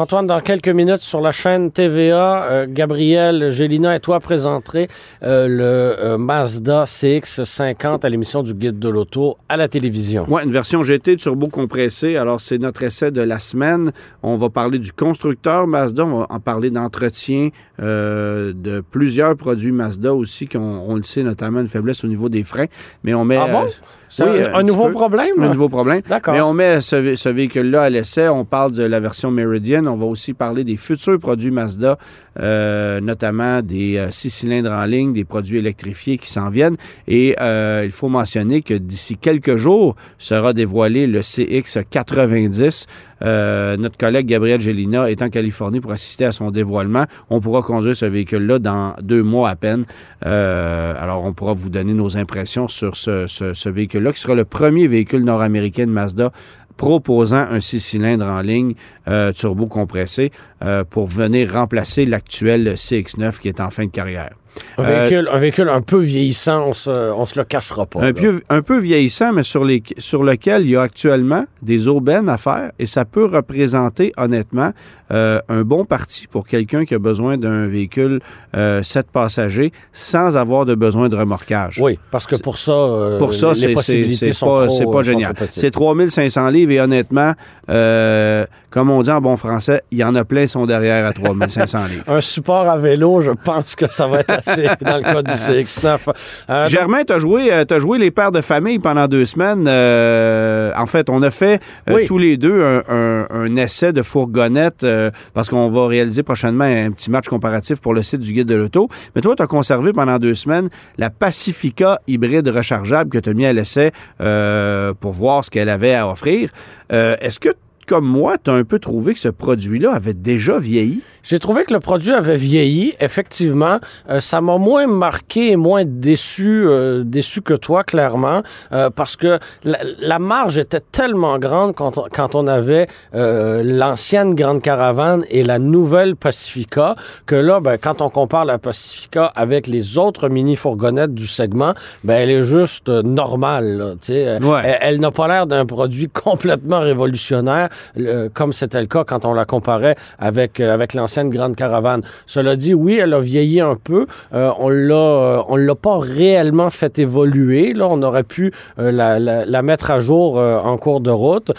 Antoine, dans quelques minutes sur la chaîne TVA, euh, Gabriel, Gélina et toi présenterez euh, le euh, Mazda CX50 à l'émission du Guide de l'Auto à la télévision. Oui, une version GT turbo compressé. Alors, c'est notre essai de la semaine. On va parler du constructeur Mazda, on va en parler d'entretien de plusieurs produits Mazda aussi, qui ont, on le sait, notamment une faiblesse au niveau des freins. Mais on met. Ah bon? C'est oui, un, nouveau problème? Un nouveau problème. D'accord. Mais on met ce, ce véhicule-là à l'essai. On parle de la version Meridian. On va aussi parler des futurs produits Mazda, euh, notamment des euh, six cylindres en ligne, des produits électrifiés qui s'en viennent. Et euh, il faut mentionner que d'ici quelques jours sera dévoilé le CX90. Euh, notre collègue Gabriel Gélina est en Californie pour assister à son dévoilement. On pourra conduire ce véhicule-là dans deux mois à peine. Euh, alors, on pourra vous donner nos impressions sur ce, ce, véhicule-là, qui sera le premier véhicule nord-américain de Mazda proposant un six cylindres en ligne euh, turbo compressé euh, pour venir remplacer l'actuel CX9 qui est en fin de carrière. Un véhicule, un véhicule un peu vieillissant, on se, on se le cachera pas. Un peu, un peu, vieillissant, mais sur, les, sur lequel il y a actuellement des aubaines à faire et ça peut représenter honnêtement euh, un bon parti pour quelqu'un qui a besoin d'un véhicule euh, 7 passagers sans avoir de besoin de remorquage. Oui, parce que pour ça, euh, pour ça les possibilités sont pas, trop, c'est pas génial. C'est 3500 livres et honnêtement, euh, comme on dit en bon français, il y en a plein derrière à 3500 livres. un support à vélo, je pense que ça va être assez dans le cas du CX9. Euh, Germain, tu as joué, as joué les pères de famille pendant deux semaines. Euh, en fait, on a fait euh, Oui. tous les deux un, un- un essai de fourgonnette euh, parce qu'on va réaliser prochainement un petit match comparatif pour le site du Guide de l'Auto. Mais toi, tu as conservé pendant deux semaines la Pacifica hybride rechargeable que tu as mis à l'essai euh, pour voir ce qu'elle avait à offrir. Euh, Est-ce que, comme moi, tu as un peu trouvé que ce produit-là avait déjà vieilli? J'ai trouvé que le produit avait vieilli, effectivement. Euh, ça m'a moins marqué et moins déçu, euh, déçu que toi, clairement, euh, parce que la, la marge était tellement grande quand on, quand on avait euh, l'ancienne Grande Caravane et la nouvelle Pacifica, que là, ben, quand on compare la Pacifica avec les autres mini-fourgonnettes du segment, ben, elle est juste euh, normale. là, tu sais. Ouais. Elle, elle n'a pas l'air d'un produit complètement révolutionnaire, euh, comme c'était le cas quand on la comparait avec, euh, avec l'ancienne Grande Caravane. Cela dit, oui, elle a vieilli un peu. Euh, on l'a, euh, on l'a pas réellement fait évoluer. Là, on aurait pu euh, la, mettre à jour en cours de route.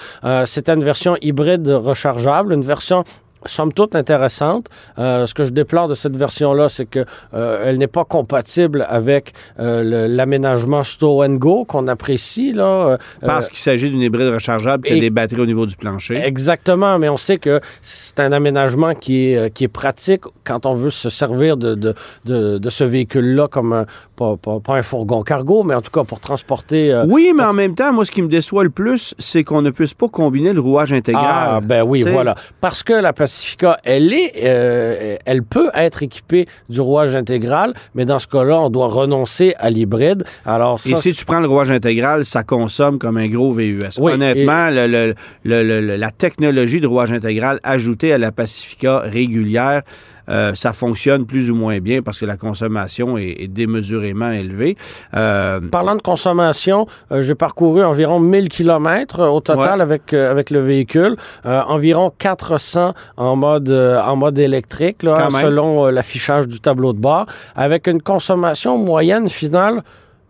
C'était une version hybride rechargeable, une version somme toute intéressante. Euh, ce que je déplore de cette version-là, c'est que euh, elle n'est pas compatible avec euh, l'aménagement Stow and Go qu'on apprécie là. Parce qu'il s'agit d'une hybride rechargeable qui a et- des batteries au niveau du plancher. Exactement, mais on sait que c'est un aménagement qui est, qui est pratique quand on veut se servir de, de, de, de ce véhicule-là comme un, pas, pas, pas un fourgon cargo, mais en tout cas pour transporter. Oui, mais en même temps, moi, ce qui me déçoit le plus, c'est qu'on ne puisse pas combiner le rouage intégral. Ah, ben oui, T'sais, voilà. Parce que la Pacifica, elle est, euh, elle peut être équipée du rouage intégral, mais dans ce cas-là, on doit renoncer à l'hybride. Alors Et si tu prends le rouage intégral, ça consomme comme un gros VUS. Oui, Honnêtement, le- le- le- le- le- la technologie de rouage intégral ajoutée à la Pacifica régulière, euh, ça fonctionne plus ou moins bien parce que la consommation est, est démesurément élevée. Euh, Parlant de consommation, euh, j'ai parcouru environ 1000 km au total Ouais. avec, avec le véhicule, environ 400 en mode, en mode électrique, là, selon l'affichage du tableau de bord, avec une consommation moyenne finale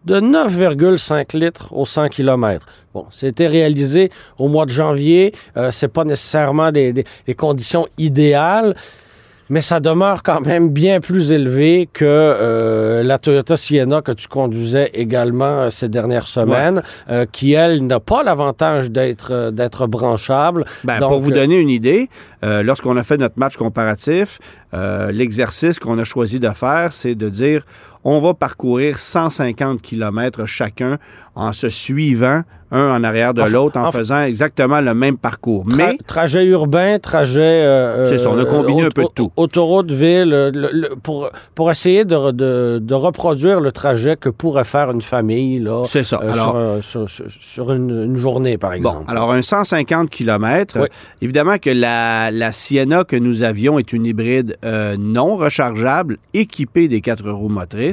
de 9,5 litres au 100 km. Bon, c'était réalisé au mois de janvier. Euh, c'est pas nécessairement des, des- des conditions idéales, mais ça demeure quand même bien plus élevé que euh, la Toyota Sienna que tu conduisais également euh, ces dernières semaines, euh, qui, elle, n'a pas l'avantage d'être d'être branchable. Ben, Donc, pour vous donner une idée, lorsqu'on a fait notre match comparatif, l'exercice qu'on a choisi de faire, c'est de dire On va parcourir 150 km chacun en se suivant un en arrière de l'autre en faisant exactement le même parcours. Tra- Mais trajet urbain, trajet. euh, C'est ça, on a euh, combiné un peu de tout. aut- Autoroute, ville, le- le- pour, pour essayer de, de, de reproduire le trajet que pourrait faire une famille là, c'est ça. euh, Alors, sur, un- sur, sur- sur une, une journée, par exemple. Bon, alors un 150 km. Oui. Évidemment que la, la Sienna que nous avions est une hybride euh, non rechargeable, équipée des quatre roues motrices.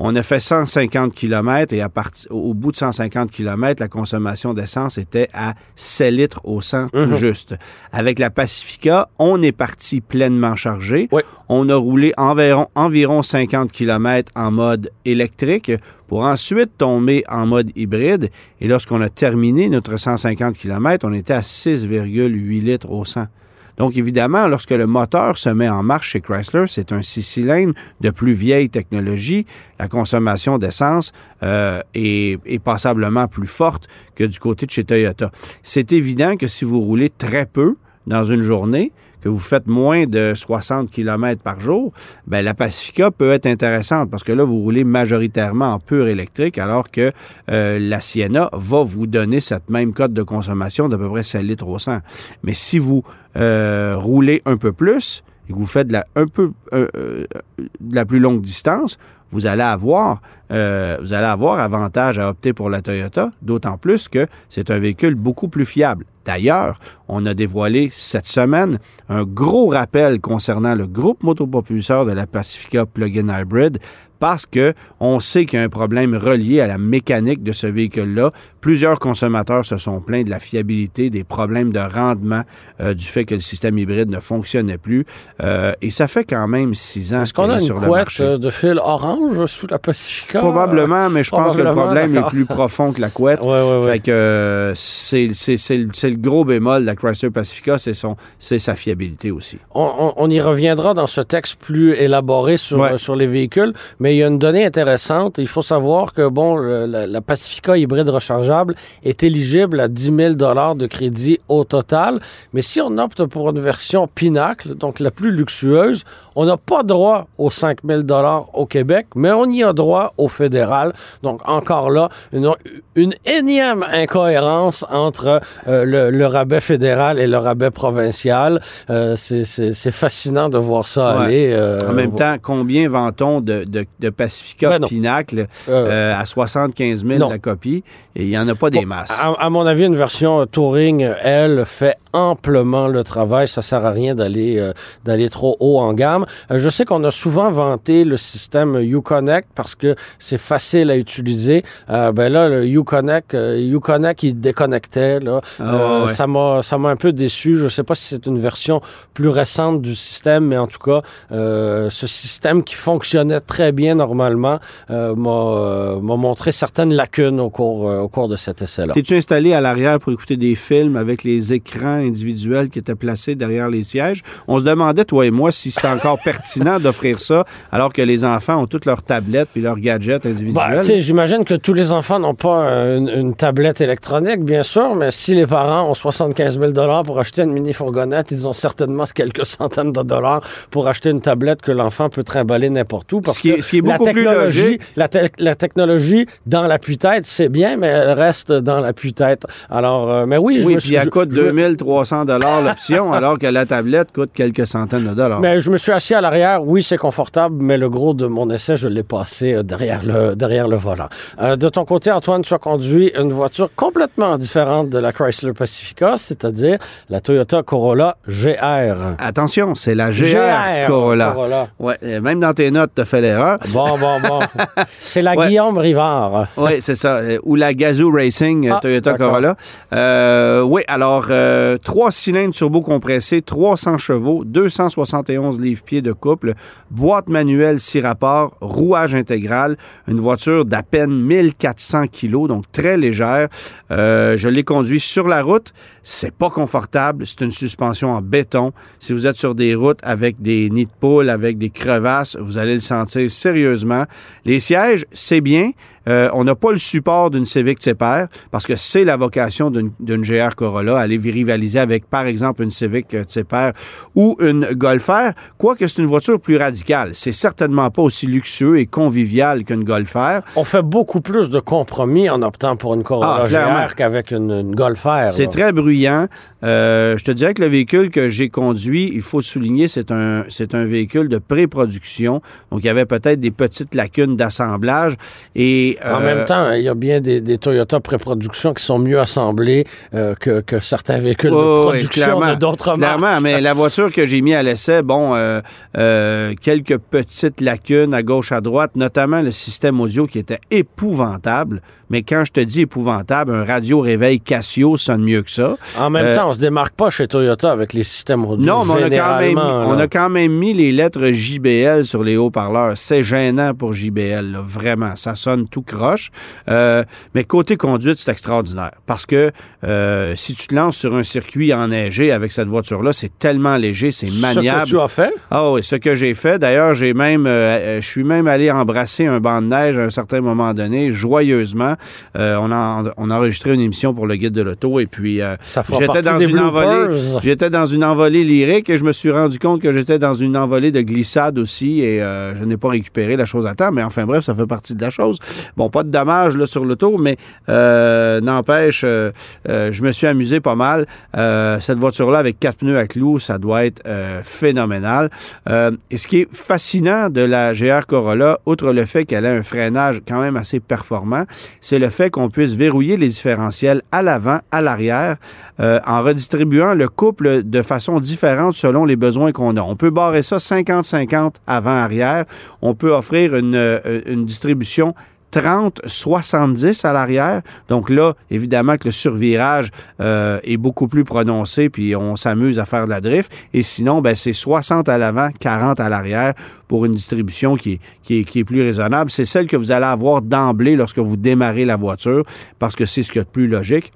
On a fait 150 km et à au bout de 150 km, la consommation d'essence était à 7 litres au 100 tout Mhm. juste. Avec la Pacifica, on est parti pleinement chargé. Oui. On a roulé environ, environ 50 km en mode électrique pour ensuite tomber en mode hybride. Et lorsqu'on a terminé notre 150 km, on était à 6,8 litres au 100. Donc, évidemment, lorsque le moteur se met en marche chez Chrysler, c'est un six cylindres de plus vieille technologie. La consommation d'essence euh, est, est passablement plus forte que du côté de chez Toyota. C'est évident que si vous roulez très peu dans une journée, que vous faites moins de 60 km par jour, ben la Pacifica peut être intéressante parce que là, vous roulez majoritairement en pur électrique, alors que euh, la Sienna va vous donner cette même cote de consommation d'à peu près 7 litres au 100. Mais si vous euh, roulez un peu plus et que vous faites de la, euh, de la plus longue distance, vous allez avoir euh, vous allez avoir avantage à opter pour la Toyota, d'autant plus que c'est un véhicule beaucoup plus fiable. D'ailleurs, on a dévoilé cette semaine un gros rappel concernant le groupe motopropulseur de la Pacifica Plug-in Hybrid parce que on sait qu'il y a un problème relié à la mécanique de ce véhicule-là. Plusieurs consommateurs se sont plaints de la fiabilité, des problèmes de rendement, euh, du fait que le système hybride ne fonctionnait plus. Euh, et ça fait quand même six ans qu'on a une sur le marché. de fil orange sous la Pacifica? Probablement, mais je pense que le problème est plus profond que la couette. Oui. Fait que euh, c'est c'est- c'est le gros bémol de la Chrysler Pacifica, c'est son c'est sa fiabilité aussi. On, on- on y reviendra dans ce texte plus élaboré sur, Ouais. euh, sur les véhicules, mais il y a une donnée intéressante. Il faut savoir que bon, le- la, la Pacifica hybride rechargeable est éligible à 10 000 de crédit au total, mais si on opte pour une version Pinacle, donc la plus luxueuse, on n'a pas droit aux 5 000 au Québec, mais on y a droit au fédéral. Donc encore là, une, une énième incohérence entre euh, le, le rabais fédéral et le rabais provincial. Euh, c'est- fascinant de voir ça Ouais. aller. euh, En même temps, combien vend-on de, de, de Pacifica Ben. Pinacle à 75 000 non. la copie? Et il n'y en a pas des masses. À, à mon avis, une version Touring, elle, fait amplement le travail. Ça sert à rien d'aller euh, d'aller trop haut en gamme. Euh, je sais qu'on a souvent vanté le système Uconnect parce que c'est facile à utiliser. Euh, ben là, le Uconnect, Uconnect, il déconnectait. Là. Ah, ouais. Ça m'a ça m'a un peu déçu. Je sais pas si c'est une version plus récente du système, mais en tout cas, ce système qui fonctionnait très bien normalement m'a montré certaines lacunes au cours au cours de cet essai-là. T'es-tu installé à l'arrière pour écouter des films avec les écrans individuels qui étaient placés derrière les sièges? On se demandait, toi et moi, si c'était encore pertinent d'offrir ça alors que les enfants ont toutes leurs tablettes puis leurs gadgets Bah, individuels. sais, J'imagine que tous les enfants n'ont pas une, une tablette électronique, bien sûr, mais si les parents ont 75 000 pour acheter une mini-fourgonnette, ils ont certainement quelques centaines de dollars pour acheter une tablette que l'enfant peut trimballer n'importe où. Parce Ce qui est- que ce qui est la beaucoup plus technologie, logique. la, te- la technologie dans l'appui-tête, c'est bien, mais elle reste dans l'appui-tête. Alors, euh, mais oui, je oui, me suis... elle je- coûte je me- 2300 dollars l'option, alors que la tablette coûte quelques centaines de dollars. Mais je me suis assis à l'arrière. Oui, c'est confortable, mais le gros de mon essai, je l'ai passé euh, derrière le, derrière le volant. Euh, de ton côté, Antoine, tu as conduit une voiture complètement différente de la Chrysler Pacifica, c'est-à-dire la Toyota Corolla GR. Attention, c'est la GR, Corolla. Ouais, euh, même dans tes notes, tu as fait l'erreur. Bon, bon, bon. c'est la Ouais. Guillaume Rivard. Oui, c'est ça. Ou la Gazoo Racing Ah, Toyota. Corolla. Euh, oui, alors, euh, trois cylindres turbo-compressés, 300 chevaux, 271 livres-pieds de couple, boîte manuelle 6 rapports, rouage intégral, une voiture d'à peine 1400 kilos, donc très légère. Euh, je l'ai conduit sur la route. C'est pas confortable. C'est une suspension en béton. Si vous êtes sur des routes avec des nids de poules, avec des crevasses, vous allez le sentir sérieusement. Les sièges, c'est bien. Euh, on n'a pas le support d'une Civic Type-R parce que c'est la vocation d'une GR Corolla, aller rivaliser avec, par exemple, une Civic euh, Type-R ou une Golf R, quoique c'est une voiture plus radicale. C'est certainement pas aussi luxueux et convivial qu'une Golf R. On fait beaucoup plus de compromis en optant pour une Corolla Ah. GR qu'avec une, une Golf R. C'est très bruyant. Euh, je te dirais que le véhicule que j'ai conduit, il faut souligner, c'est un, c'est un véhicule de pré-production. Donc, il y avait peut-être des petites lacunes d'assemblage. Et, En euh, même temps, il y a bien des, des Toyota pré-production qui sont mieux assemblés euh, que, que certains véhicules de Oh, production d'autres marques. Clairement, mais la voiture que j'ai mis à l'essai, bon, euh, euh, quelques petites lacunes à gauche, à droite, notamment le système audio qui était épouvantable. Mais quand je te dis épouvantable, un radio réveil Casio sonne mieux que ça. En même temps, on se démarque pas chez Toyota avec les systèmes audio. Non, mais on a, quand même, généralement, on là. a quand même mis les lettres JBL sur les haut-parleurs. C'est gênant pour JBL, là, vraiment. Ça sonne tout croche. Euh, mais côté conduite, c'est extraordinaire. Parce que euh, si tu te lances sur un circuit enneigé avec cette voiture-là, c'est tellement léger, c'est maniable. Ce que tu as fait, Ah oui, ce que j'ai fait. D'ailleurs, j'ai même, euh, je suis même allé embrasser un banc de neige à un certain moment donné, joyeusement. On, a, on a enregistré une émission pour le guide de l'auto et puis j'étais partie dans des une envolée. bloopers. J'étais dans une envolée lyrique et je me suis rendu compte que j'étais dans une envolée de glissade aussi et euh, je n'ai pas récupéré la chose à temps. Mais enfin bref, ça fait partie de la chose. Bon, pas de dommages là, sur l'auto, mais euh, n'empêche, euh, je me suis amusé pas mal. Cette voiture-là avec quatre pneus à clous, ça doit être phénoménal. Et ce qui est fascinant de la GR Corolla, outre le fait qu'elle a un freinage quand même assez performant, c'est le fait qu'on puisse verrouiller les différentiels à l'avant, à l'arrière, en redistribuant le couple de façon différente selon les besoins qu'on a. On peut barrer ça 50-50 avant-arrière. On peut offrir une, euh, distribution 30-70 à l'arrière. Donc là, évidemment que le survirage euh, est beaucoup plus prononcé, puis on s'amuse à faire de la drift. Et sinon, ben, c'est 60 à l'avant, 40 à l'arrière pour une distribution qui est, qui est, qui est plus raisonnable. C'est celle que vous allez avoir d'emblée lorsque vous démarrez la voiture, parce que c'est ce qu'il y a de plus logique.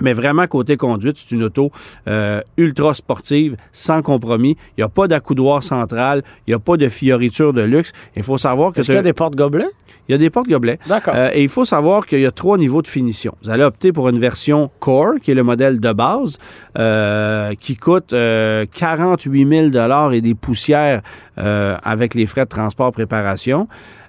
Mais vraiment, côté conduite, c'est une auto euh, ultra sportive, sans compromis. Il n'y a pas d'accoudoir central, il n'y a pas de fioriture de luxe. Il faut savoir que Est-ce qu'il y a des portes gobelets? il y a des portes-gobelets. D'accord. Euh, et il faut savoir qu'il y a trois niveaux de finition. Vous allez opter pour une version Core, qui est le modèle de base, euh, qui coûte euh, 48 000 et des poussières euh, avec les frais de transport préparation.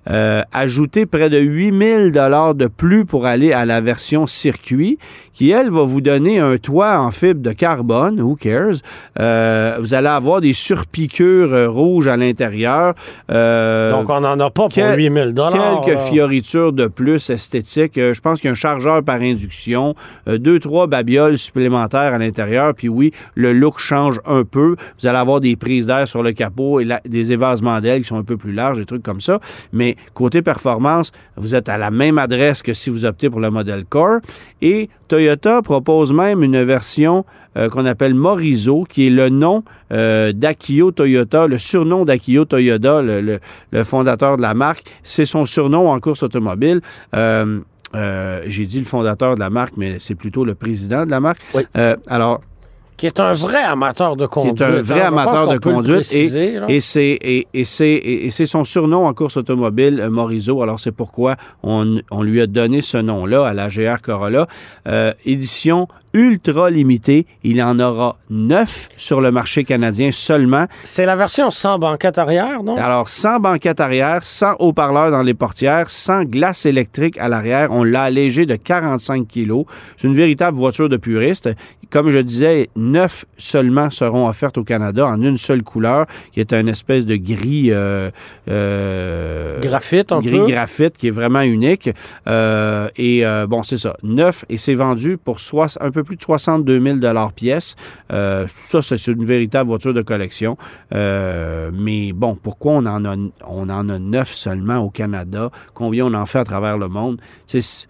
Euh, ajouter près de 8 000 de plus pour aller à la version circuit, qui, elle, va vous donner un toit en fibre de carbone, who cares? Euh, vous allez avoir des surpiqûres euh, rouges à l'intérieur. Euh, Donc, on n'en a pas pour quel- 8000 dollars. Quelques fioritures de plus esthétiques. Euh, je pense qu'il y a un chargeur par induction, euh, deux, trois babioles supplémentaires à l'intérieur. Puis oui, le look change un peu. Vous allez avoir des prises d'air sur le capot et la- des évasements d'ailes qui sont un peu plus larges, des trucs comme ça. Mais côté performance, vous êtes à la même adresse que si vous optez pour le modèle Core. Et Toyota propose même une version euh, qu'on appelle Morizo, qui est le nom euh, d'Akio Toyota, le surnom d'Akio Toyota, le, le- le fondateur de la marque. C'est son surnom en course automobile. Euh, J'ai dit le fondateur de la marque, mais c'est plutôt le président de la marque. Oui. Alors, Qui est un vrai amateur de qui conduite. est un vrai hein. Amateur de conduite et, préciser, là. et c'est et, et c'est et, et c'est son surnom en course automobile euh, Morizo alors c'est pourquoi on, on lui a donné ce nom-là à la GR Corolla Euh, édition ultra limitée il en aura neuf sur le marché canadien seulement C'est la version sans banquette arrière, non? alors, sans banquette arrière, sans haut-parleur dans les portières, sans glace électrique à l'arrière, on l'a allégé de 45 kilos. C'est une véritable voiture de puriste. Comme je disais, neuf seulement seront offertes au Canada en une seule couleur, qui est une espèce de gris... euh, euh, Graphite, un gris peu. graphite qui est vraiment unique. Euh, et bon, c'est ça, neuf et c'est vendu pour soix- un peu plus de 62 000 pièce. Euh, ça, c'est une véritable voiture de collection. Euh, mais bon, pourquoi on en a en a neuf seulement au Canada? Combien on en fait à travers le monde? C'est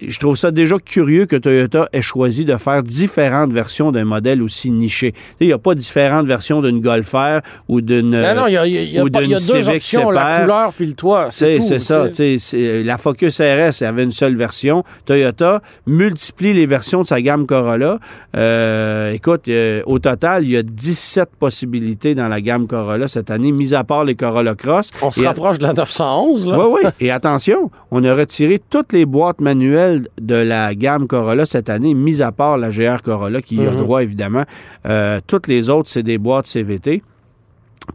je trouve ça déjà curieux que Toyota ait choisi de faire différentes versions d'un modèle aussi niché. Il n'y a pas différentes versions d'une Golf R ou d'une Ben non, il y a, y a- ou pas- y deux options, la couleur puis le toit. C'est C'est tout, c'est ça. c'est- La Focus RS avait une seule version. Toyota multiplie les versions de sa gamme Corolla. Euh, écoute, euh, au total, il y a 17 possibilités dans la gamme Corolla cette année, mis à part les Corolla Cross. On se rapproche de la 911, là. oui, oui. Et attention, on a retiré toutes les boîtes manuelles de la gamme Corolla cette année, mis à part la GR Corolla qui y a Mhm. droit, évidemment. Euh, toutes les autres, c'est des boîtes CVT.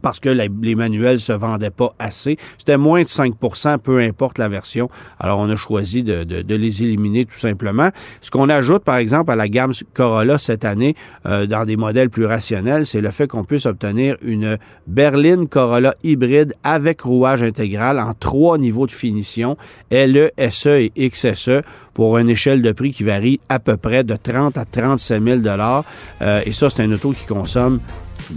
Parce que les manuels se vendaient pas assez. C'était moins de 5% peu importe la version. Alors, on a choisi de, de- de les éliminer tout simplement. Ce qu'on ajoute, par exemple, à la gamme Corolla cette année, euh, dans des modèles plus rationnels, c'est le fait qu'on puisse obtenir une berline Corolla hybride avec rouage intégral en trois niveaux de finition, LE, SE et XSE, pour une échelle de prix qui varie à peu près de 30 à 37 000 Euh, Et ça, c'est un auto qui consomme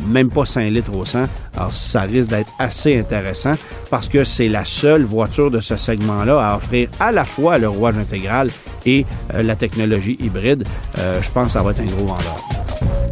même pas 5 litres au 100. Alors, ça risque d'être assez intéressant parce que c'est la seule voiture de ce segment-là à offrir à la fois le rouage intégral et euh, la technologie hybride. Euh, je pense que ça va être un gros vendeur.